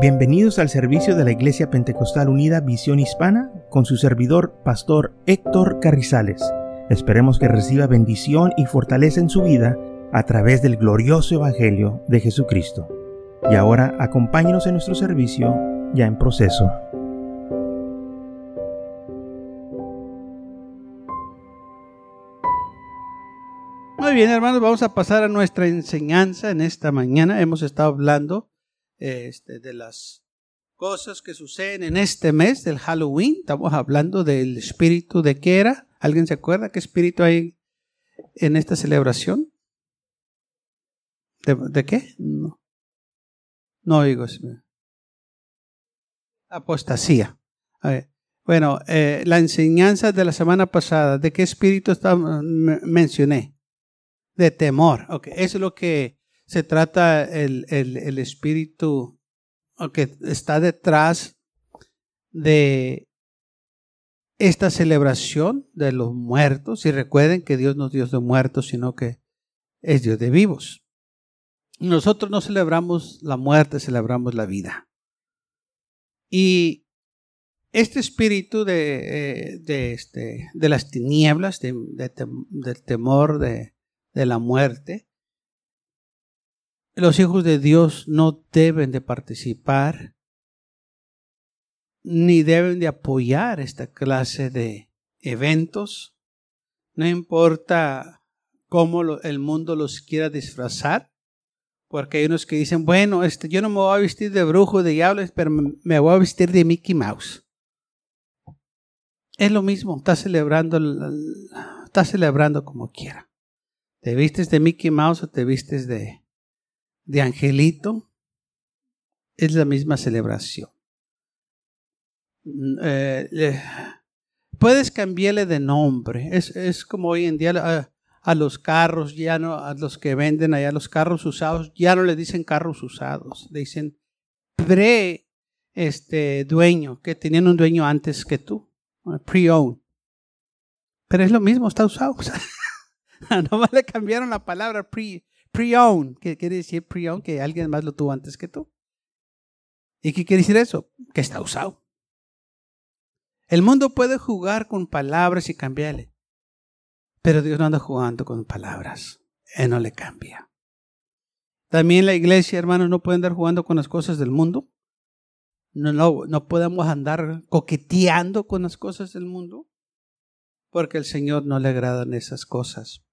Bienvenidos al servicio de la Iglesia Pentecostal Unida Visión Hispana con su servidor, Pastor Héctor Carrizales. Esperemos que reciba bendición y fortaleza en su vida a través del glorioso Evangelio de Jesucristo. Y ahora acompáñenos en nuestro servicio ya en proceso. Muy bien, hermanos, vamos a pasar a nuestra enseñanza en esta mañana. Hemos estado hablando este, de las cosas que suceden en este mes del Halloween. Estamos hablando del espíritu de qué era. ¿Alguien se acuerda qué espíritu hay en esta celebración? ¿De, qué? No. No digo. Apostasía. Bueno, eh, la enseñanza de la semana pasada, ¿de qué espíritu mencioné? De temor. Okay. Eso es lo que se trata el, el, espíritu que está detrás de esta celebración de los muertos. Y recuerden que Dios no es Dios de muertos, sino que es Dios de vivos. Nosotros no celebramos la muerte, celebramos la vida. Y este espíritu de, eh, de, este, de las tinieblas, de, del temor de la muerte, los hijos de Dios no deben de participar ni deben de apoyar esta clase de eventos. No importa cómo el mundo los quiera disfrazar, porque hay unos que dicen, bueno, este, yo no me voy a vestir de brujo, de diablo, pero me voy a vestir de Mickey Mouse. Es lo mismo, está celebrando, está celebrando como quiera. Te vistes de Mickey Mouse o te vistes de, de Angelito es la misma celebración. Mm, eh, puedes cambiarle de nombre. Es, como hoy en día a, los carros, ya no, a los que venden allá los carros usados, ya no le dicen carros usados, le dicen pre este dueño, que tenían un dueño antes que tú, pre-owned. Pero es lo mismo, está usado. Nomás le cambiaron la palabra pre, pre-owned, que quiere decir pre-owned, que alguien más lo tuvo antes que tú. ¿Y qué quiere decir eso? Que está usado. El mundo puede jugar con palabras y cambiarle, pero Dios no anda jugando con palabras. Él no le cambia. También la iglesia, hermanos, no puede andar jugando con las cosas del mundo. No, no, no podemos andar coqueteando con las cosas del mundo, porque al Señor no le agradan esas cosas.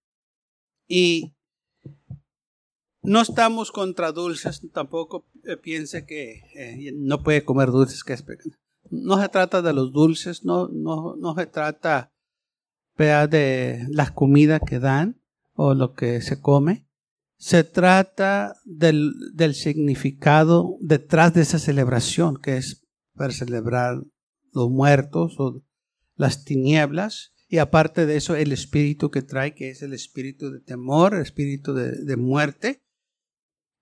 Y no estamos contra dulces, tampoco eh, piense que eh, no puede comer dulces, que es No se trata de los dulces, no, no, no se trata de las comidas que dan o lo que se come. Se trata del, del significado detrás de esa celebración, que es para celebrar los muertos o las tinieblas. Y aparte de eso, el espíritu que trae, que es el espíritu de temor, espíritu de muerte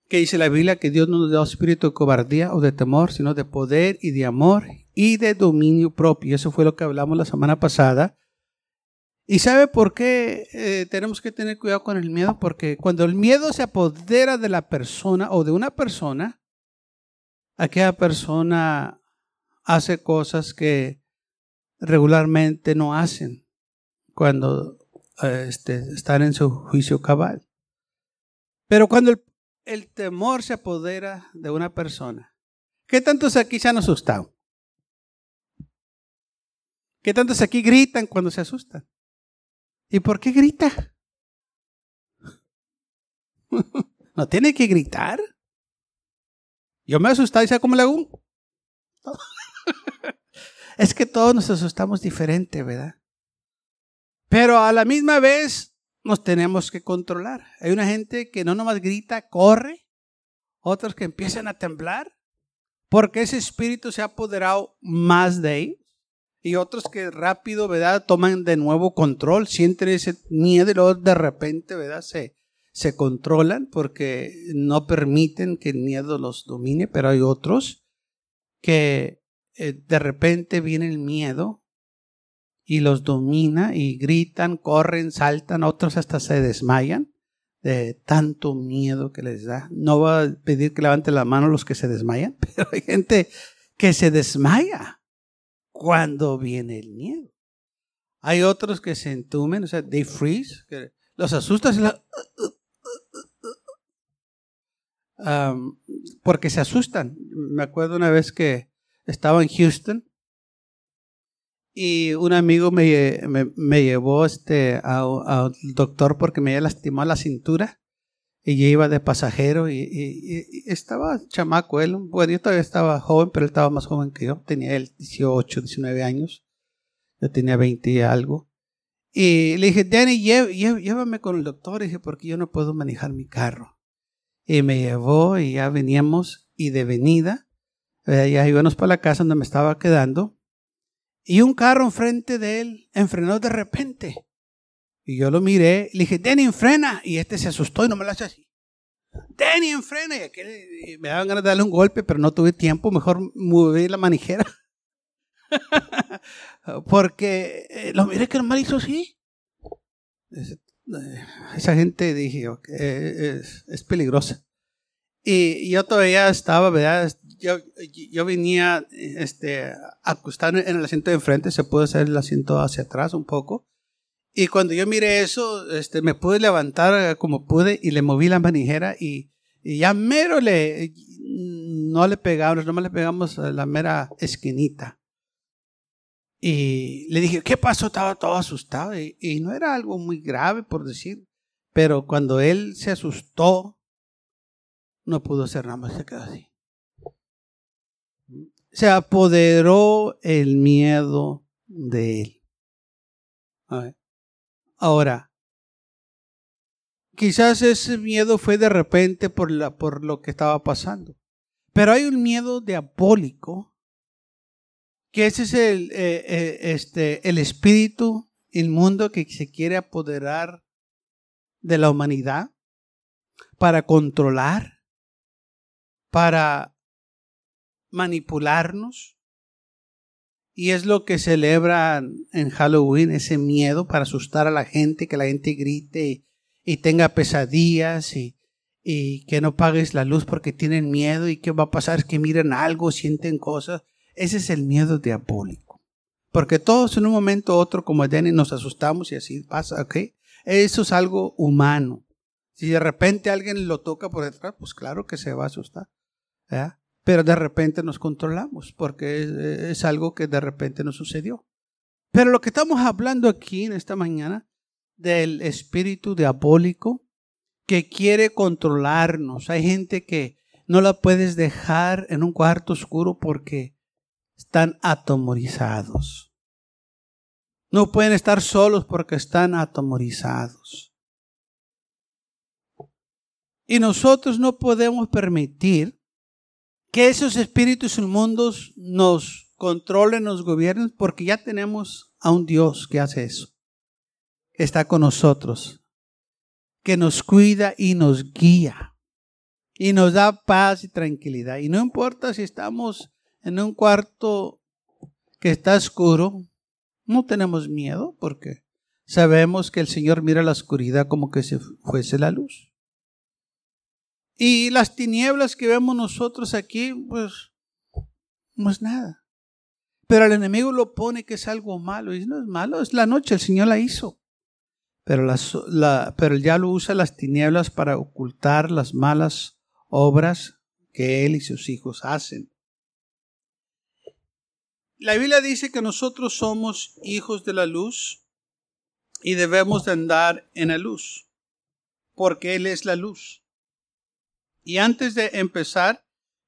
que dice la Biblia que Dios no nos da espíritu de cobardía o de temor, sino de poder y de amor y de dominio propio. Eso fue lo que hablamos la semana pasada. ¿Y sabe por qué eh, tenemos que tener cuidado con el miedo? Porque cuando el miedo se apodera de la persona o de una persona, aquella persona hace cosas que regularmente no hacen cuando eh, este, están en su juicio cabal. Pero cuando el, el temor se apodera de una persona. ¿Qué tantos aquí se han asustado? ¿Qué tantos aquí gritan cuando se asustan? ¿Y por qué grita? no tiene que gritar. Yo me he asustado y sé cómo le hago. es que todos nos asustamos diferente, ¿verdad? Pero a la misma vez nos tenemos que controlar. Hay una gente que no nomás grita, corre, otros que empiezan a temblar, porque ese espíritu se ha apoderado más de ellos. Y otros que rápido, ¿verdad? Toman de nuevo control, sienten ese miedo y luego de repente, ¿verdad? Se, se controlan porque no permiten que el miedo los domine, pero hay otros que eh, de repente viene el miedo y los domina y gritan, corren, saltan, otros hasta se desmayan de tanto miedo que les da. No va a pedir que levanten la mano los que se desmayan, pero hay gente que se desmaya cuando viene el miedo. Hay otros que se entumen, o sea, they freeze, que los asustas porque se asustan. Me acuerdo una vez que estaba en Houston y un amigo me, me, llevó este, al doctor porque me había lastimado la cintura y yo iba de pasajero y, y, estaba chamaco él. Bueno, yo todavía estaba joven, pero él estaba más joven que yo. Tenía él 18, 19 años. Yo tenía 20 y algo. Y le dije, Danny, llévame con el doctor. Y dije, porque yo no puedo manejar mi carro. Y me llevó y ya veníamos y de venida, eh, ya íbamos para la casa donde me estaba quedando. Y un carro enfrente de él enfrenó de repente. Y yo lo miré le dije, Danny, frena. Y este se asustó y no me lo hace así. Danny, enfrena. Y, me daban ganas de darle un golpe, pero no tuve tiempo. Mejor moví la manijera. Porque eh, lo miré que mal hizo así. Eh, esa gente dije, eh, es, peligrosa. Y yo todavía estaba, ¿verdad? Yo, yo venía este, acostado en el asiento de enfrente, se puede hacer el asiento hacia atrás un poco. Y cuando yo miré eso, este, me pude levantar como pude y le moví la manijera y, y ya mero le, no le pegamos, no le pegamos la mera esquinita. Y le dije, ¿qué pasó? Estaba todo asustado. Y, no era algo muy grave, por decir. Pero cuando él se asustó, no pudo hacer nada más, se quedó así. Se apoderó el miedo de él. Ahora, quizás ese miedo fue de repente por, la, por lo que estaba pasando. Pero hay un miedo diabólico que ese es el, eh, eh, este, el espíritu inmundo que se quiere apoderar de la humanidad para controlar, para manipularnos. Y es lo que celebran en Halloween, ese miedo para asustar a la gente, que la gente grite y, tenga pesadillas y, y que no pagues la luz porque tienen miedo y qué va a pasar es que miren algo, sienten cosas. Ese es el miedo diabólico. Porque todos en un momento u otro, como Danny, nos asustamos y así pasa, ¿ok? Eso es algo humano. Si de repente alguien lo toca por detrás, pues claro que se va a asustar. Pero de repente nos controlamos porque es, es algo que de repente nos sucedió. Pero lo que estamos hablando aquí en esta mañana del espíritu diabólico que quiere controlarnos. Hay gente que no la puedes dejar en un cuarto oscuro porque están atomorizados. No pueden estar solos porque están atomorizados. Y nosotros no podemos permitir que esos espíritus inmundos nos controlen, nos gobiernen, porque ya tenemos a un Dios que hace eso. está con nosotros, que nos cuida y nos guía. Y nos da paz y tranquilidad. Y no importa si estamos en un cuarto que está oscuro, no tenemos miedo porque sabemos que el Señor mira la oscuridad como que se fuese la luz. Y las tinieblas que vemos nosotros aquí, pues no es nada. Pero el enemigo lo pone que es algo malo. Y no es malo, es la noche, el Señor la hizo. Pero, la, pero ya lo usa las tinieblas para ocultar las malas obras que él y sus hijos hacen. La Biblia dice que nosotros somos hijos de la luz y debemos de andar en la luz, porque Él es la luz. Y antes de empezar,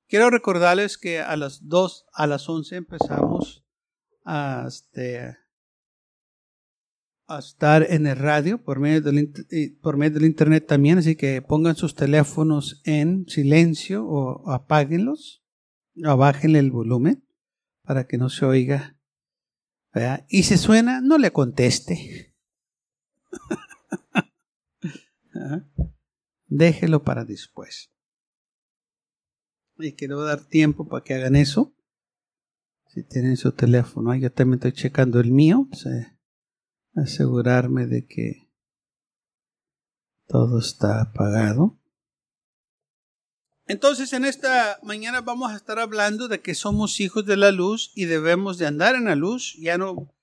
quiero recordarles que a las 2, a las 11 empezamos a, este, a estar en el radio por medio, del, por medio del internet también, así que pongan sus teléfonos en silencio o apáguenlos o bájenle el volumen para que no se oiga. Y si suena, no le conteste. Déjelo para después. Y quiero dar tiempo para que hagan eso. Si tienen su teléfono, yo también estoy checando el mío. asegurarme de que Todo está apagado. Entonces en esta mañana vamos a estar hablando de que somos hijos de la luz y debemos de andar en la luz. Ya no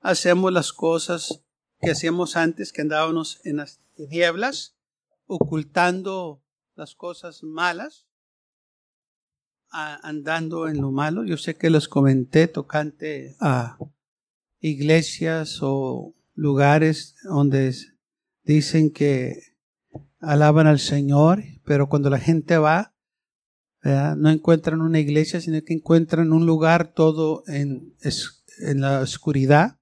hacemos las cosas que hacíamos antes, que andábamos en las tinieblas, ocultando las cosas malas, andando en lo malo. Yo sé que los comenté tocante a iglesias o lugares donde dicen que alaban al Señor, pero cuando la gente va, no encuentran una iglesia, sino que encuentran un lugar todo en, en la oscuridad.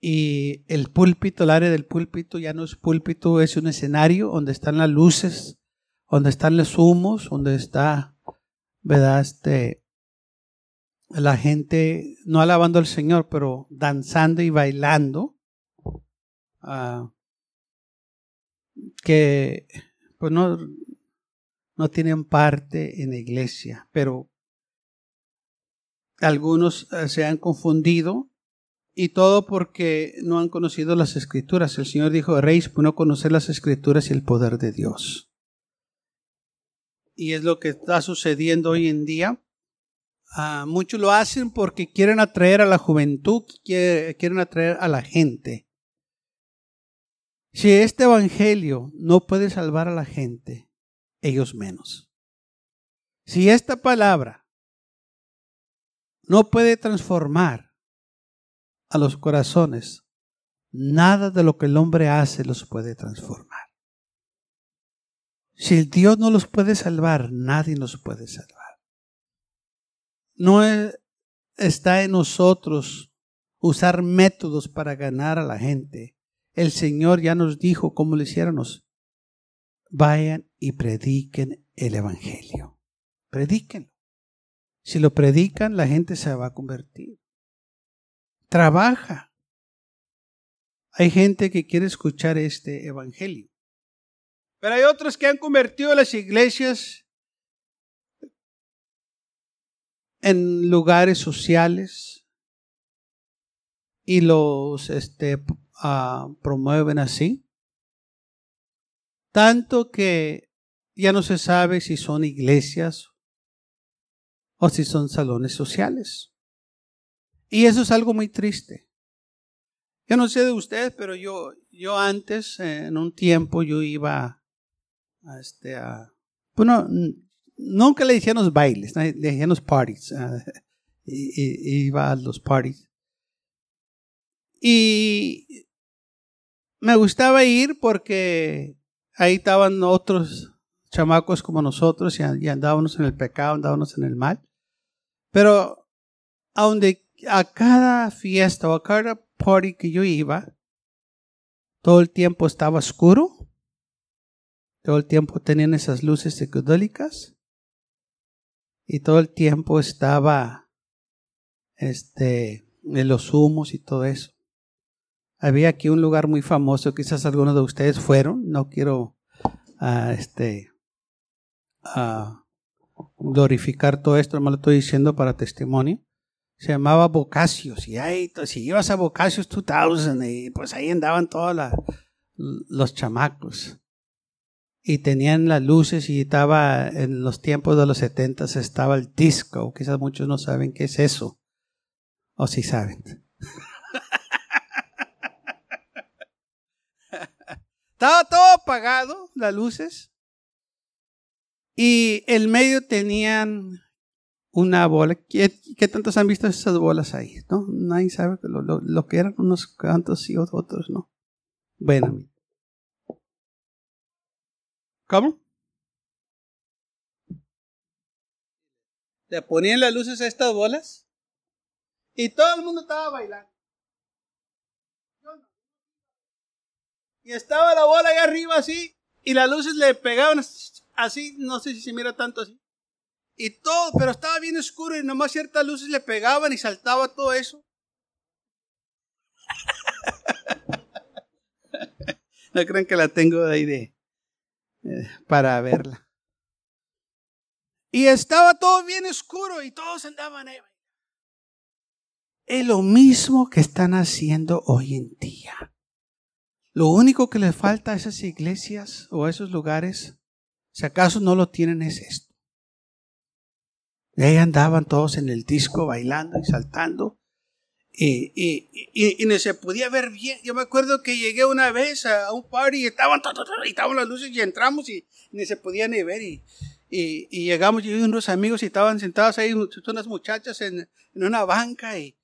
Y el púlpito, el área del púlpito ya no es púlpito, es un escenario donde están las luces, donde están los humos, donde está, ¿verdad? Este, la gente no alabando al Señor, pero danzando y bailando. Ah, que pues no, no tienen parte en la iglesia, pero algunos eh, se han confundido y todo porque no han conocido las escrituras. El Señor dijo, Reis, por no conocer las escrituras y el poder de Dios. Y es lo que está sucediendo hoy en día. Ah, muchos lo hacen porque quieren atraer a la juventud, quieren atraer a la gente. Si este evangelio no puede salvar a la gente, ellos menos. Si esta palabra no puede transformar a los corazones, nada de lo que el hombre hace los puede transformar. Si Dios no los puede salvar, nadie nos puede salvar. No está en nosotros usar métodos para ganar a la gente. El Señor ya nos dijo cómo lo hiciéramos vayan y prediquen el Evangelio. Predíquenlo. Si lo predican, la gente se va a convertir. Trabaja. Hay gente que quiere escuchar este Evangelio. Pero hay otros que han convertido las iglesias en lugares sociales y los este, uh, promueven así. Tanto que ya no se sabe si son iglesias o si son salones sociales. Y eso es algo muy triste. Yo no sé de ustedes, pero yo, yo antes, en un tiempo, yo iba este, a, bueno, nunca le decían los bailes, le decían los parties. y, iba a los parties. Y me gustaba ir porque ahí estaban otros chamacos como nosotros y, andábamos en el pecado, andábamos en el mal. Pero a donde a cada fiesta o a cada party que yo iba, todo el tiempo estaba oscuro, todo el tiempo tenían esas luces psicodélicas y todo el tiempo estaba este en los humos y todo eso. Había aquí un lugar muy famoso, quizás algunos de ustedes fueron, no quiero uh, este, uh, glorificar todo esto, no lo estoy diciendo para testimonio. Se llamaba Bocacios, y ahí, si ibas a Bocacios 2000, y pues ahí andaban todos los chamacos. Y tenían las luces y estaba en los tiempos de los 70 estaba el disco. Quizás muchos no saben qué es eso. O si saben. Estaba todo apagado, las luces. Y el medio tenían una bola. ¿Qué, tantos han visto esas bolas ahí? ¿No? Nadie sabe lo, que eran unos cantos y otros, ¿no? Bueno. ¿Cómo? Le ponían las luces a estas bolas y todo el mundo estaba bailando. Y estaba la bola ahí arriba así. Y las luces le pegaban así. No sé si se mira tanto así. Y todo, pero estaba bien oscuro y nomás ciertas luces le pegaban y saltaba todo eso. no creen que la tengo ahí de, eh, para verla. Y estaba todo bien oscuro y todos andaban. Es lo mismo que están haciendo hoy en día Lo único que le falta a esas iglesias o a esos lugares, si acaso no lo tienen, es esto. Y ahí andaban todos en el disco bailando y saltando. Y, y, y, ni se podía ver bien. Yo me acuerdo que llegué una vez a un party y estaban, y estaban las luces y entramos y ni se podía ni ver. Y, y, y llegamos, y unos amigos y estaban sentados ahí, unas muchachas en, en una banca y,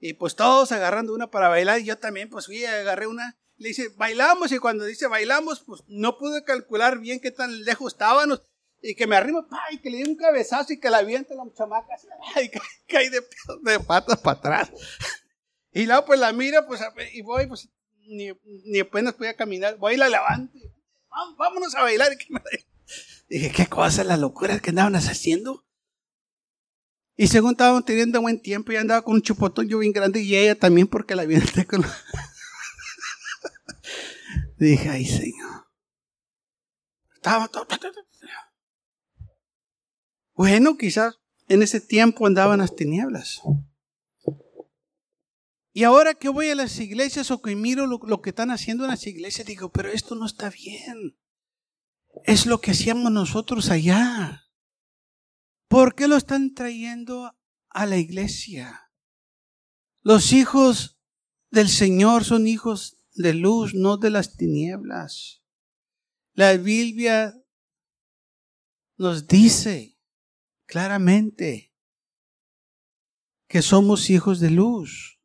y pues todos agarrando una para bailar. Y yo también, pues fui, agarré una. Le dice, bailamos. Y cuando dice bailamos, pues no pude calcular bien qué tan lejos estábamos. Y que me arrimo, y que le di un cabezazo y que la avienta la chamaca. Y caí de, de patas para atrás. Y luego pues la miro, pues, y voy, pues, ni, ni apenas podía caminar. Voy y la levanto. vámonos a bailar. Y dije, ¿qué cosa? Las locuras que andaban haciendo. Y según estaban teniendo buen tiempo, y andaba con un chupotón yo bien grande y ella también porque la avienté con... Dije, ay Señor. Estaba todo... Bueno, quizás en ese tiempo andaban las tinieblas. Y ahora que voy a las iglesias o que miro lo, que están haciendo en las iglesias, digo, pero esto no está bien. Es lo que hacíamos nosotros allá. ¿Por qué lo están trayendo a la iglesia? Los hijos del Señor son hijos de luz, no de las tinieblas. La Biblia nos dice claramente que somos hijos de luz.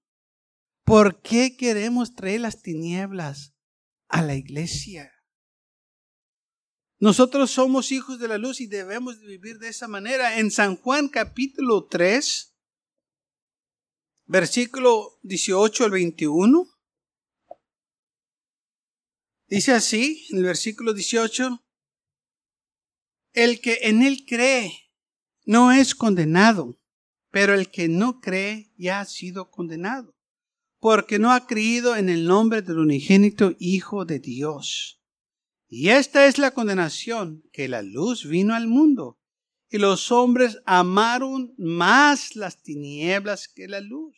¿Por qué queremos traer las tinieblas a la iglesia? Nosotros somos hijos de la luz y debemos vivir de esa manera. En San Juan capítulo 3, versículo 18 al 21, dice así, en el versículo 18, el que en él cree no es condenado, pero el que no cree ya ha sido condenado, porque no ha creído en el nombre del unigénito Hijo de Dios. Y esta es la condenación, que la luz vino al mundo, y los hombres amaron más las tinieblas que la luz,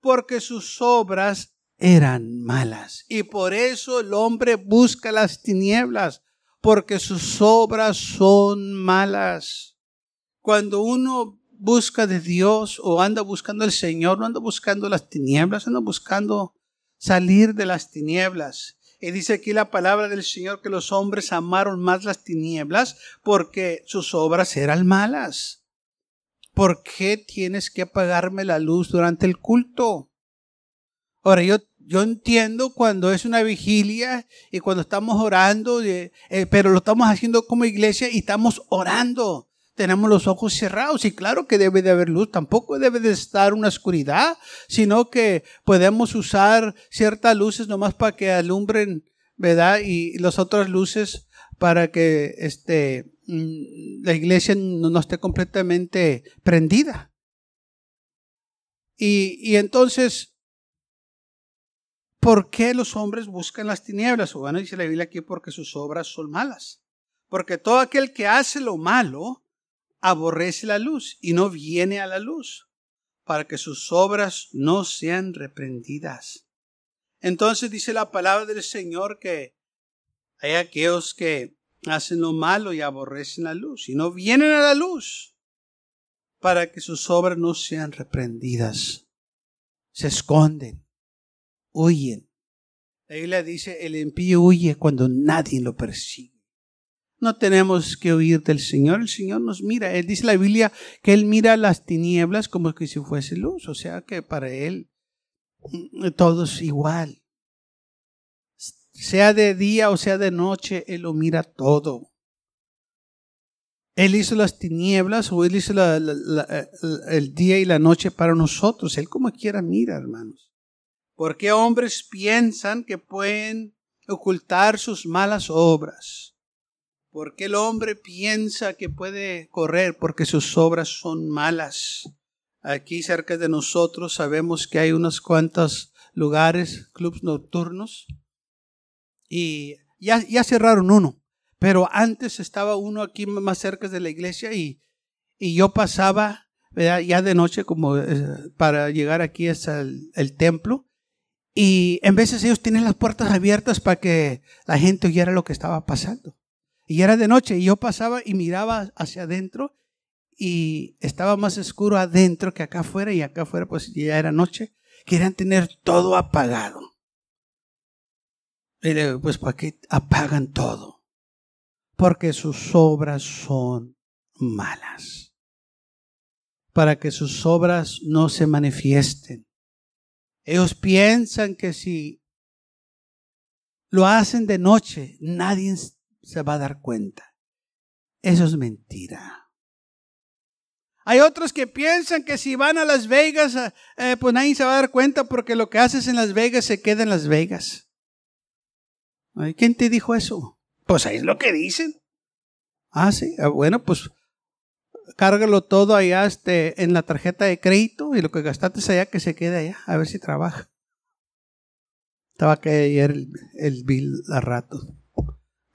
porque sus obras eran malas. Y por eso el hombre busca las tinieblas, porque sus obras son malas. Cuando uno busca de Dios o anda buscando al Señor, no anda buscando las tinieblas, anda buscando salir de las tinieblas. Y dice aquí la palabra del Señor que los hombres amaron más las tinieblas porque sus obras eran malas. ¿Por qué tienes que apagarme la luz durante el culto? Ahora, yo, yo entiendo cuando es una vigilia y cuando estamos orando, eh, pero lo estamos haciendo como iglesia y estamos orando tenemos los ojos cerrados y claro que debe de haber luz, tampoco debe de estar una oscuridad, sino que podemos usar ciertas luces nomás para que alumbren, ¿verdad? Y las otras luces para que este, mm, la iglesia no, esté completamente prendida. Y, y entonces, ¿por qué los hombres buscan las tinieblas? Bueno, dice la Biblia aquí porque sus obras son malas. Porque todo aquel que hace lo malo, aborrece la luz y no viene a la luz, para que sus obras no sean reprendidas. Entonces dice la palabra del Señor que hay aquellos que hacen lo malo y aborrecen la luz y no vienen a la luz para que sus obras no sean reprendidas. Se esconden, huyen. La Biblia dice, el impío huye cuando nadie lo persigue. No tenemos que huir del Señor, el Señor nos mira. Él dice la Biblia que Él mira las tinieblas como que si fuese luz, o sea que para Él mm, todo es igual. Sea de día o sea de noche, Él lo mira todo. Él hizo las tinieblas o Él hizo el día y la noche para nosotros. Él como quiera mira, hermanos. Porque hombres piensan que pueden ocultar sus malas obras ¿Por qué el hombre piensa que puede correr? Porque sus obras son malas. Aquí cerca de nosotros sabemos que hay unos cuantos lugares, clubs nocturnos, y ya, ya cerraron uno, pero antes estaba uno aquí más cerca de la iglesia y, y yo pasaba ya de noche como eh, para llegar aquí hasta el templo Y en veces ellos tienen las puertas abiertas para que la gente oyera lo que estaba pasando. Y era de noche y yo pasaba y miraba hacia adentro y estaba más oscuro adentro que acá afuera y acá afuera pues ya era noche. Querían tener todo apagado. Y pues ¿para qué apagan todo? Porque sus obras son malas. Para que sus obras no se manifiesten. Ellos piensan que si lo hacen de noche, nadie se va a dar cuenta. Eso es mentira. Hay otros que piensan que si van a Las Vegas, eh, eh, pues nadie se va a dar cuenta porque lo que haces en Las Vegas se queda en Las Vegas. ¿Quién te dijo eso? Pues ahí es lo que dicen. Ah, sí. Ah, bueno, pues cárgalo todo allá este, en la tarjeta de crédito y lo que gastaste allá que se quede allá, a ver si trabaja. Estaba que ayer el, el bill a rato.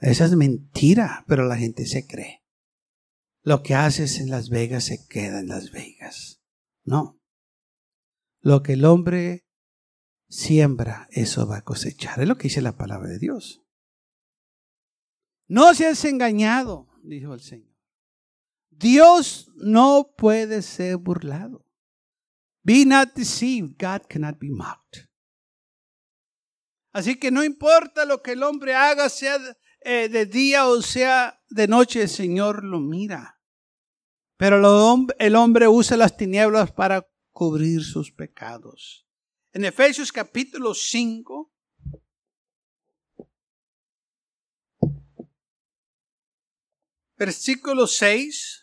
Esa es mentira, pero la gente se cree. Lo que haces en Las Vegas se queda en Las Vegas. No. Lo que el hombre siembra, eso va a cosechar. Es lo que dice la palabra de Dios. No seas engañado, dijo el Señor. Dios no puede ser burlado. Be not deceived. God cannot be mocked. Así que no importa lo que el hombre haga, sea eh, de día o sea de noche, el Señor lo mira. Pero el hombre usa las tinieblas para cubrir sus pecados. En Efesios capítulo 5, versículo 6.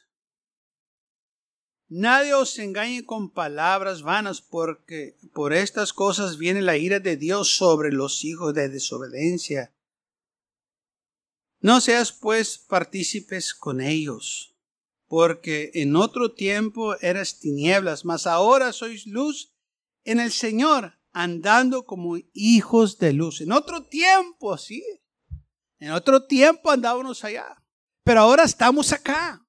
Nadie os engañe con palabras vanas, porque por estas cosas viene la ira de Dios sobre los hijos de desobediencia. No seas pues partícipes con ellos, porque en otro tiempo eras tinieblas, mas ahora sois luz en el Señor, andando como hijos de luz. En otro tiempo, sí. En otro tiempo andábamos allá, pero ahora estamos acá.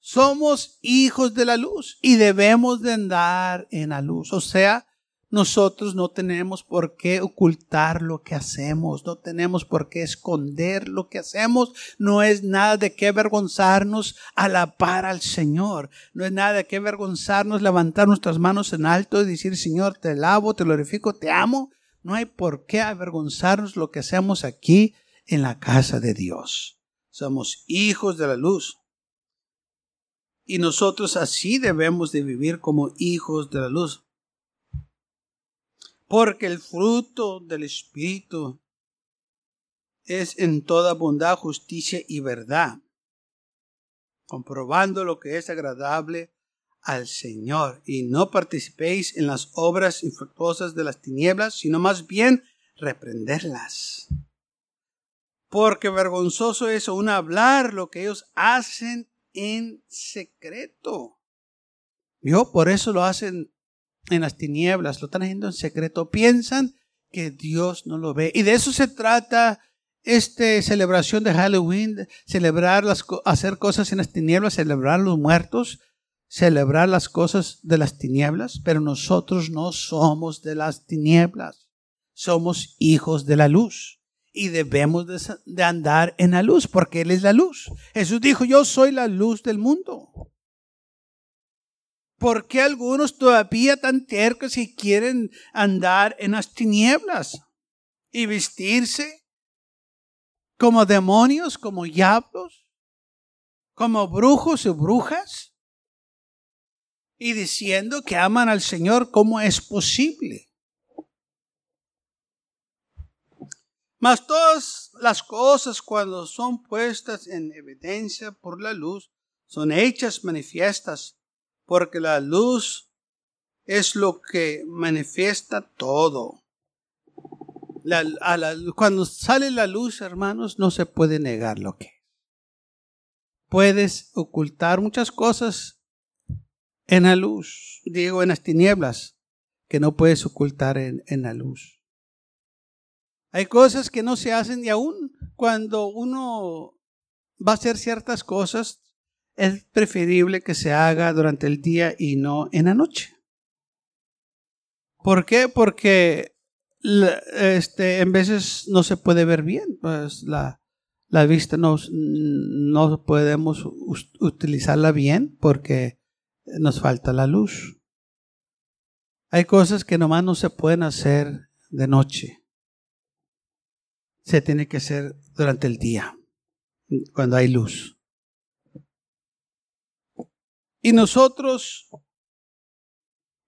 Somos hijos de la luz y debemos de andar en la luz. O sea, nosotros no tenemos por qué ocultar lo que hacemos, no tenemos por qué esconder lo que hacemos, no es nada de qué avergonzarnos a la par al Señor, no es nada de qué avergonzarnos levantar nuestras manos en alto y decir, Señor, te lavo, te glorifico, te amo. No hay por qué avergonzarnos lo que hacemos aquí en la casa de Dios. Somos hijos de la luz. Y nosotros así debemos de vivir como hijos de la luz. Porque el fruto del Espíritu es en toda bondad, justicia y verdad, comprobando lo que es agradable al Señor. Y no participéis en las obras infructuosas de las tinieblas, sino más bien reprenderlas. Porque vergonzoso es aún hablar lo que ellos hacen en secreto. Yo por eso lo hacen en las tinieblas, lo están haciendo en secreto. Piensan que Dios no lo ve. Y de eso se trata esta celebración de Halloween, celebrar las, hacer cosas en las tinieblas, celebrar los muertos, celebrar las cosas de las tinieblas, pero nosotros no somos de las tinieblas, somos hijos de la luz y debemos de, andar en la luz porque Él es la luz. Jesús dijo, yo soy la luz del mundo. ¿Por qué algunos todavía tan tercos y quieren andar en las tinieblas y vestirse como demonios, como diablos, como brujos y brujas? Y diciendo que aman al Señor, ¿cómo es posible? Mas todas las cosas cuando son puestas en evidencia por la luz, son hechas manifiestas, porque la luz es lo que manifiesta todo. cuando sale la luz, hermanos, no se puede negar lo que Puedes ocultar muchas cosas en la luz, digo, en las tinieblas, que no puedes ocultar en la luz. Hay cosas que no se hacen y aún cuando uno va a hacer ciertas cosas, es preferible que se haga durante el día y no en la noche. ¿Por qué? Porque este, en veces no se puede ver bien, pues la, la vista no, no podemos utilizarla bien porque nos falta la luz. Hay cosas que nomás no se pueden hacer de noche. Se tiene que hacer durante el día, cuando hay luz. Y nosotros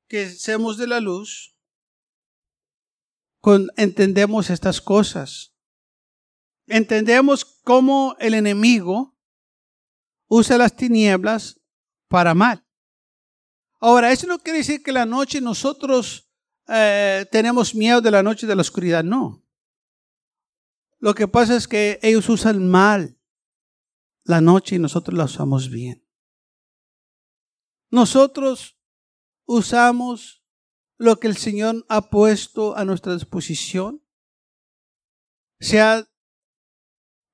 que somos de la luz, entendemos estas cosas. Entendemos cómo el enemigo usa las tinieblas para mal. Ahora, eso no quiere decir que la noche nosotros eh, tenemos miedo de la noche de la oscuridad, no. Lo que pasa es que ellos usan mal la noche y nosotros la usamos bien. Nosotros usamos lo que el Señor ha puesto a nuestra disposición, sea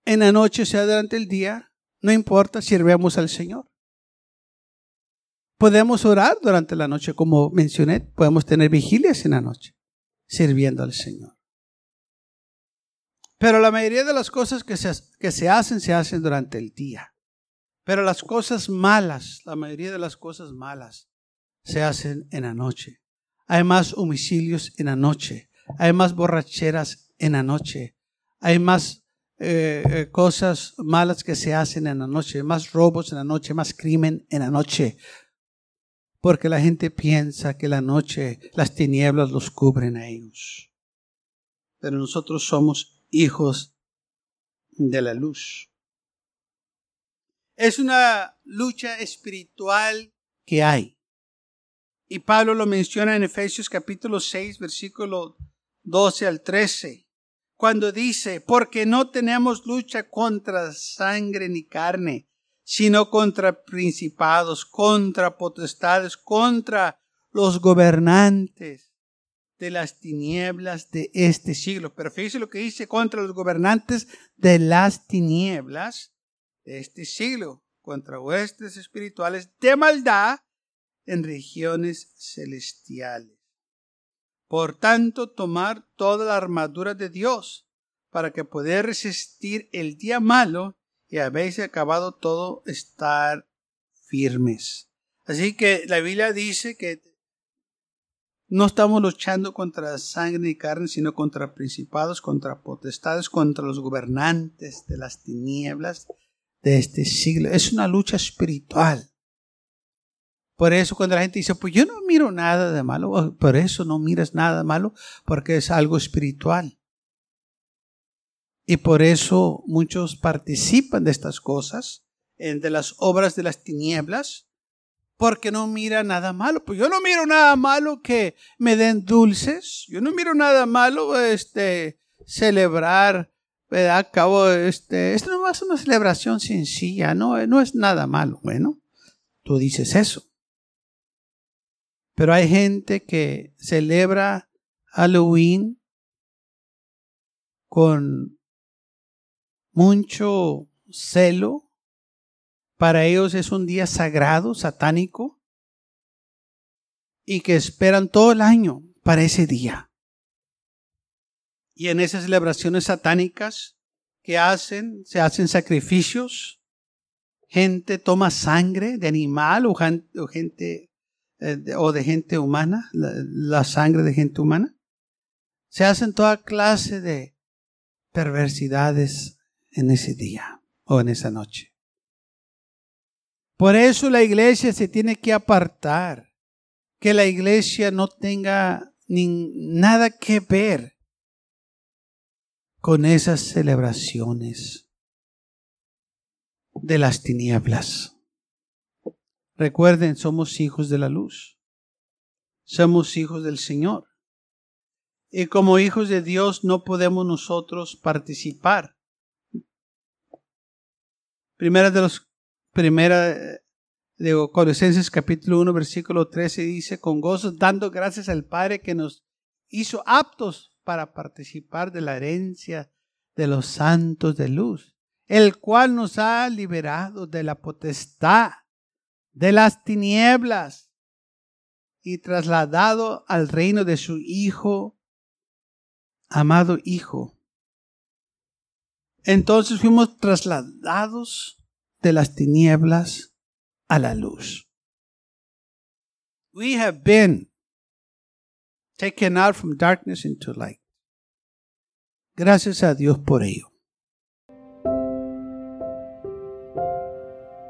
en la noche, sea durante el día, no importa, sirvemos al Señor. Podemos orar durante la noche, como mencioné, podemos tener vigilias en la noche, sirviendo al Señor. Pero la mayoría de las cosas que se, que se hacen, se hacen durante el día. Pero las cosas malas, la mayoría de las cosas malas, se hacen en la noche. Hay más homicidios en la noche. Hay más borracheras en la noche. Hay más eh, eh, cosas malas que se hacen en la noche. Más robos en la noche. Más crimen en la noche. Porque la gente piensa que la noche las tinieblas los cubren a ellos. Pero nosotros somos hijos de la luz. Es una lucha espiritual que hay. Y Pablo lo menciona en Efesios capítulo 6, versículo 12 al 13, cuando dice, porque no tenemos lucha contra sangre ni carne, sino contra principados, contra potestades, contra los gobernantes de las tinieblas de este siglo. Pero fíjese lo que dice contra los gobernantes de las tinieblas este siglo, contra huestes espirituales de maldad en regiones celestiales. Por tanto, tomar toda la armadura de Dios para que poder resistir el día malo y habéis acabado todo estar firmes. Así que la Biblia dice que no estamos luchando contra sangre y carne, sino contra principados, contra potestades, contra los gobernantes de las tinieblas de este siglo. Es una lucha espiritual. Por eso cuando la gente dice, pues yo no miro nada de malo, oh, por eso no miras nada de malo, porque es algo espiritual. Y por eso muchos participan de estas cosas, de las obras de las tinieblas, porque no mira nada malo. Pues yo no miro nada malo que me den dulces, yo no miro nada malo este, celebrar, ¿verdad? Cabo, este, esto no es una celebración sencilla, no, no es nada malo. Bueno, tú dices eso. Pero hay gente que celebra Halloween con mucho celo. Para ellos es un día sagrado, satánico, y que esperan todo el año para ese día. Y en esas celebraciones satánicas que hacen, se hacen sacrificios, gente toma sangre de animal o gente eh, o de gente humana, la, sangre de gente humana. Se hacen toda clase de perversidades en ese día o en esa noche. Por eso la iglesia se tiene que apartar, que la iglesia no tenga ni nada que ver con esas celebraciones de las tinieblas. Recuerden, somos hijos de la luz. Somos hijos del Señor. Y como hijos de Dios no podemos nosotros participar. Primera de los primera de Colosenses capítulo 1 versículo 13 dice con gozo dando gracias al Padre que nos hizo aptos para participar de la herencia de los santos de luz, el cual nos ha liberado de la potestad de las tinieblas y trasladado al reino de su Hijo, amado Hijo. Entonces fuimos trasladados de las tinieblas a la luz. We have been taken out from darkness into light. Gracias a Dios por ello.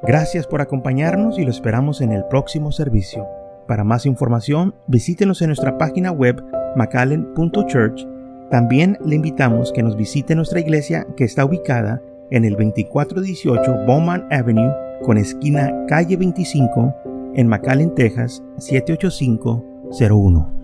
Gracias por acompañarnos y lo esperamos en el próximo servicio. Para más información, visítenos en nuestra página web macallen.church. También le invitamos que nos visite nuestra iglesia que está ubicada en el 2418 Bowman Avenue con esquina calle 25 en McAllen, Texas 78501.